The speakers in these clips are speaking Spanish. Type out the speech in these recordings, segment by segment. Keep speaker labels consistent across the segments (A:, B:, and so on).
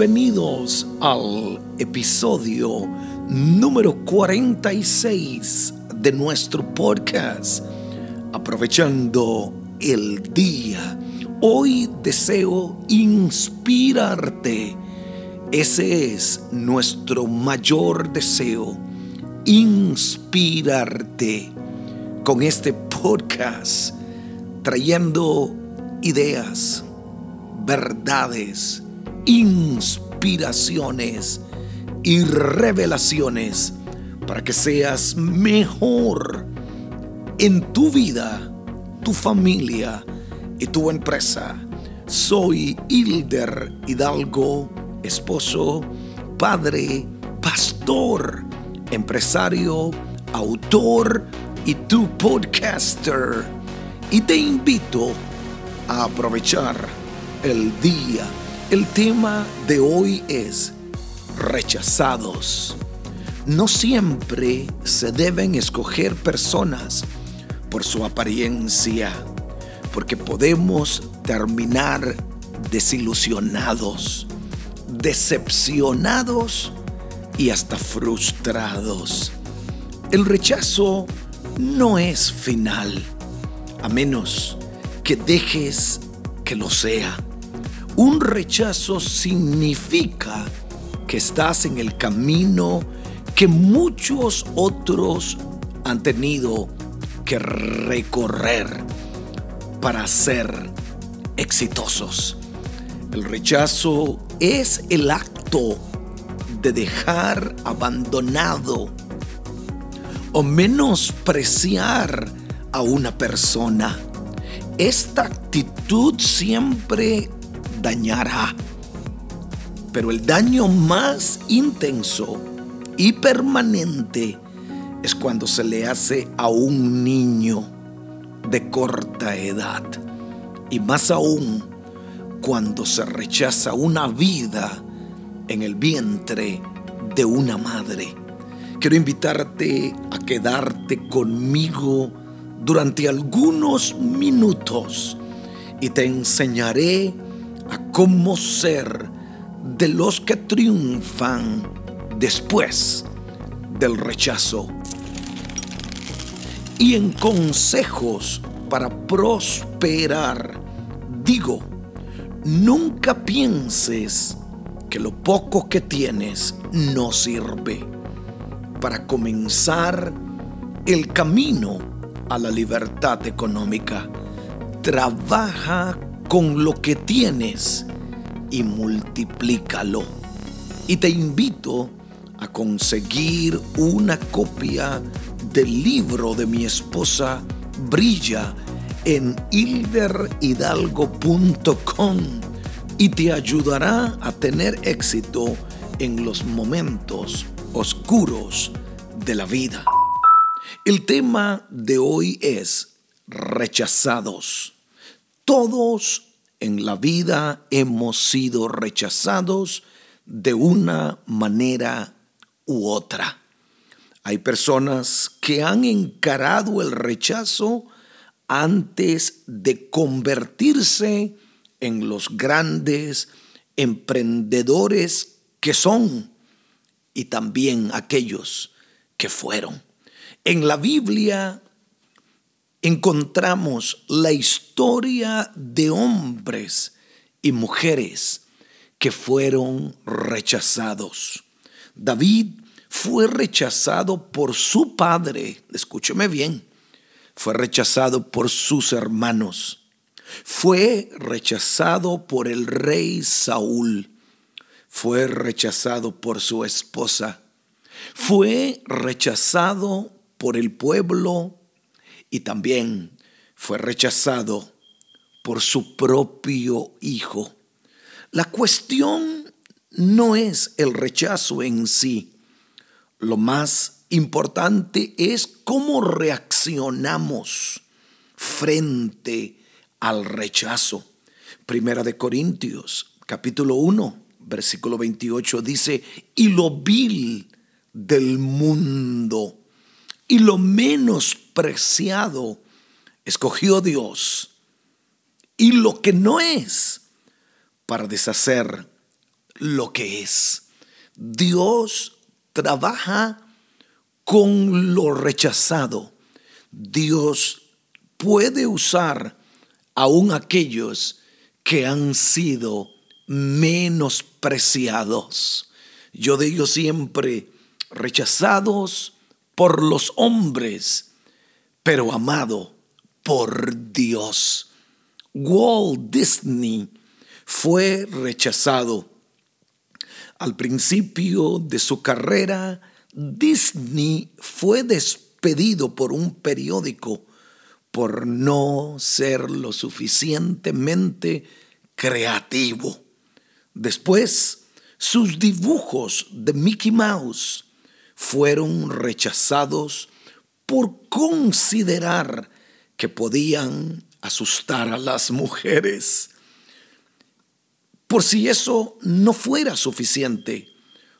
A: Bienvenidos al episodio número 46 de nuestro podcast. Aprovechando el día, hoy deseo inspirarte. Ese es nuestro mayor deseo, inspirarte con este podcast, trayendo ideas, verdades, inspiraciones y revelaciones para que seas mejor en tu vida, tu familia y tu empresa. Soy Hilder Hidalgo, esposo, padre, pastor, empresario, autor y tu podcaster. Y te invito a aprovechar el día. El tema de hoy es rechazados. No siempre se deben escoger personas por su apariencia, porque podemos terminar desilusionados, decepcionados y hasta frustrados. El rechazo no es final, a menos que dejes que lo sea. Un rechazo significa que estás en el camino que muchos otros han tenido que recorrer para ser exitosos. El rechazo es el acto de dejar abandonado o menospreciar a una persona. Esta actitud siempre dañará, pero el daño más intenso y permanente es cuando se le hace a un niño de corta edad y más aún cuando se rechaza una vida en el vientre de una madre. Quiero invitarte a quedarte conmigo durante algunos minutos y te enseñaré a cómo ser de los que triunfan después del rechazo. Y en consejos para prosperar, digo, nunca pienses que lo poco que tienes no sirve para comenzar el camino a la libertad económica. Trabaja con lo que tienes y multiplícalo. Y te invito a conseguir una copia del libro de mi esposa Brilla en hilderhidalgo.com y te ayudará a tener éxito en los momentos oscuros de la vida. El tema de hoy es rechazados. Todos en la vida hemos sido rechazados de una manera u otra. Hay personas que han encarado el rechazo antes de convertirse en los grandes emprendedores que son y también aquellos que fueron. En la Biblia encontramos la historia de hombres y mujeres que fueron rechazados. David fue rechazado por su padre, escúcheme bien, fue rechazado por sus hermanos, fue rechazado por el rey Saúl, fue rechazado por su esposa, fue rechazado por el pueblo y también fue rechazado por su propio hijo. La cuestión no es el rechazo en sí. Lo más importante es cómo reaccionamos frente al rechazo. Primera de Corintios, capítulo 1, versículo 28 dice, y lo vil del mundo y lo menospreciado escogió Dios y lo que no es para deshacer lo que es. Dios trabaja con lo rechazado. Dios puede usar aún aquellos que han sido menospreciados. Yo digo siempre, rechazados por los hombres, pero amado por Dios. Walt Disney fue rechazado. Al principio de su carrera, Disney fue despedido por un periódico por no ser lo suficientemente creativo. Después, sus dibujos de Mickey Mouse fueron rechazados por considerar que podían asustar a las mujeres. Por si eso no fuera suficiente,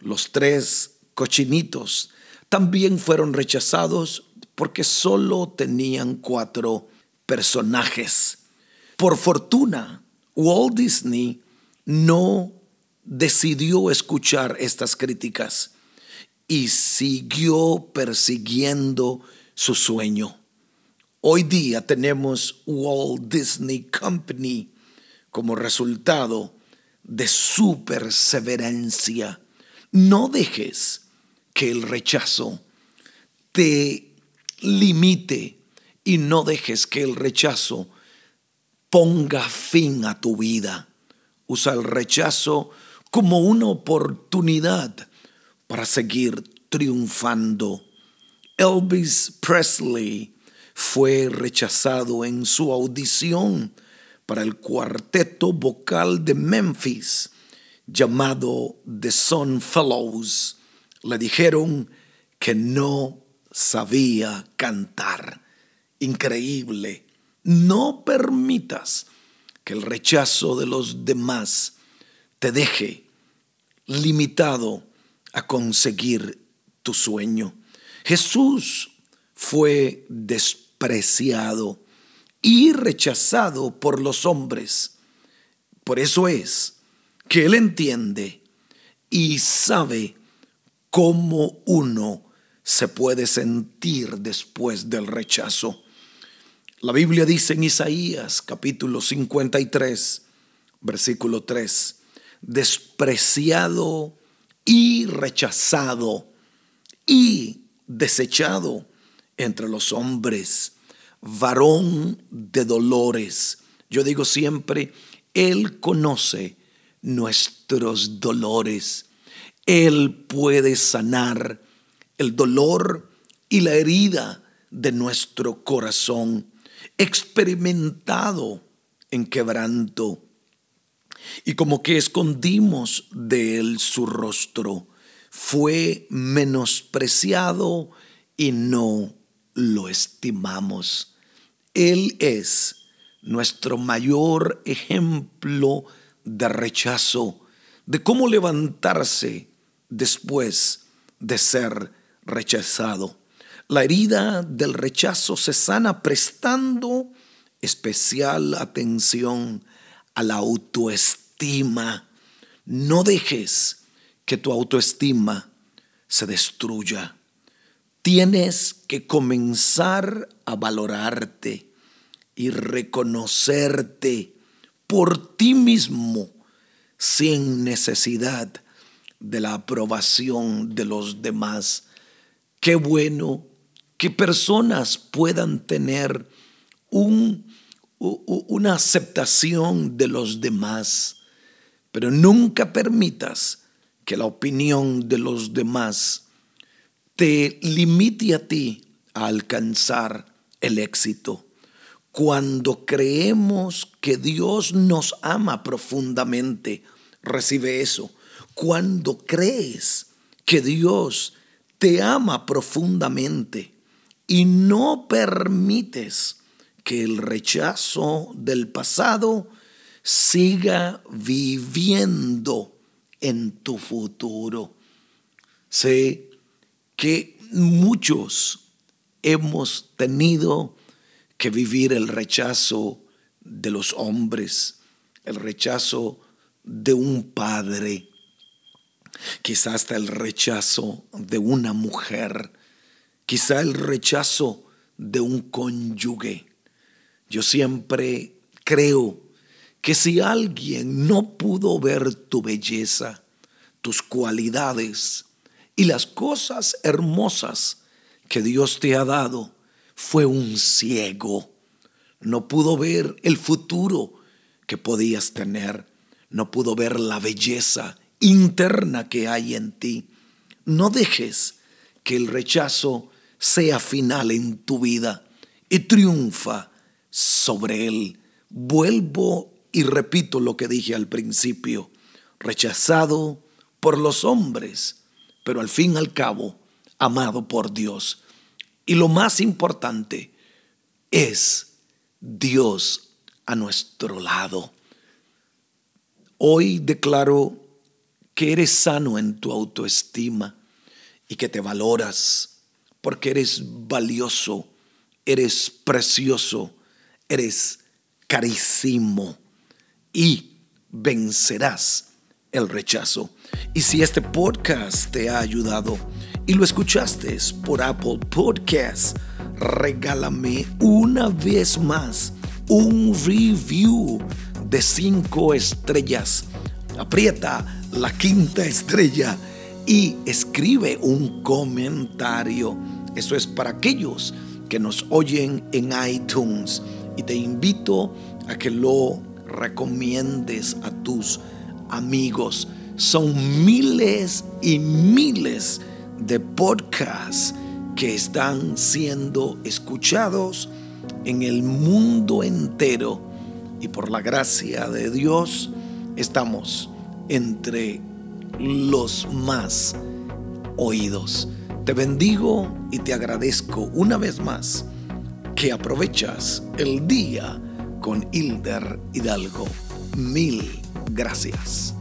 A: los tres cochinitos también fueron rechazados porque solo tenían cuatro personajes. Por fortuna, Walt Disney no decidió escuchar estas críticas y siguió persiguiendo su sueño. Hoy día tenemos Walt Disney Company como resultado de su perseverancia. No dejes que el rechazo te limite y no dejes que el rechazo ponga fin a tu vida. Usa el rechazo como una oportunidad para seguir triunfando. Elvis Presley fue rechazado en su audición para el cuarteto vocal de Memphis llamado The Sun Fellows. Le dijeron que no sabía cantar. Increíble. No permitas que el rechazo de los demás te deje limitado a conseguir tu sueño. Jesús fue despreciado y rechazado por los hombres. Por eso es que Él entiende y sabe cómo uno se puede sentir después del rechazo. La Biblia dice en Isaías capítulo 53, versículo 3, despreciado y rechazado y desechado entre los hombres, varón de dolores. Yo digo siempre, Él conoce nuestros dolores. Él puede sanar el dolor y la herida de nuestro corazón, experimentado en quebranto. Y como que escondimos de él su rostro, fue menospreciado y no lo estimamos. Él es nuestro mayor ejemplo de rechazo, de cómo levantarse después de ser rechazado. La herida del rechazo se sana prestando especial atención a la autoestima. No dejes que tu autoestima se destruya. Tienes que comenzar a valorarte y reconocerte por ti mismo sin necesidad de la aprobación de los demás Qué bueno que personas puedan tener un, una aceptación de los demás, pero nunca permitas que la opinión de los demás te limite a ti a alcanzar el éxito. Cuando creemos que Dios nos ama profundamente, recibe eso. Cuando crees que Dios te ama profundamente y no permites que el rechazo del pasado siga viviendo en tu futuro. Sé que muchos hemos tenido que vivir el rechazo de los hombres, el rechazo de un padre, quizá hasta el rechazo de una mujer, quizá el rechazo de un cónyuge. Yo siempre creo que si alguien no pudo ver tu belleza, tus cualidades y las cosas hermosas que Dios te ha dado, fue un ciego. No pudo ver el futuro que podías tener. No pudo ver la belleza interna que hay en ti. No dejes que el rechazo sea final en tu vida y triunfa sobre él. Vuelvo y repito lo que dije al principio, rechazado por los hombres, pero al fin y al cabo amado por Dios. Y lo más importante es Dios a nuestro lado. Hoy declaro que eres sano en tu autoestima y que te valoras porque eres valioso, eres precioso, eres carísimo y vencerás el rechazo. Y si este podcast te ha ayudado y lo escuchaste por Apple Podcasts, regálame una vez más un review de cinco estrellas. Aprieta la quinta estrella y escribe un comentario. Eso es para aquellos que nos oyen en iTunes y te invito a que lo recomiendes a tus amigos. Son miles y miles de podcasts que están siendo escuchados en el mundo entero y por la gracia de Dios estamos entre los más oídos. Te bendigo y te agradezco una vez más que aprovechas el día con Hilder Hidalgo. Mil gracias.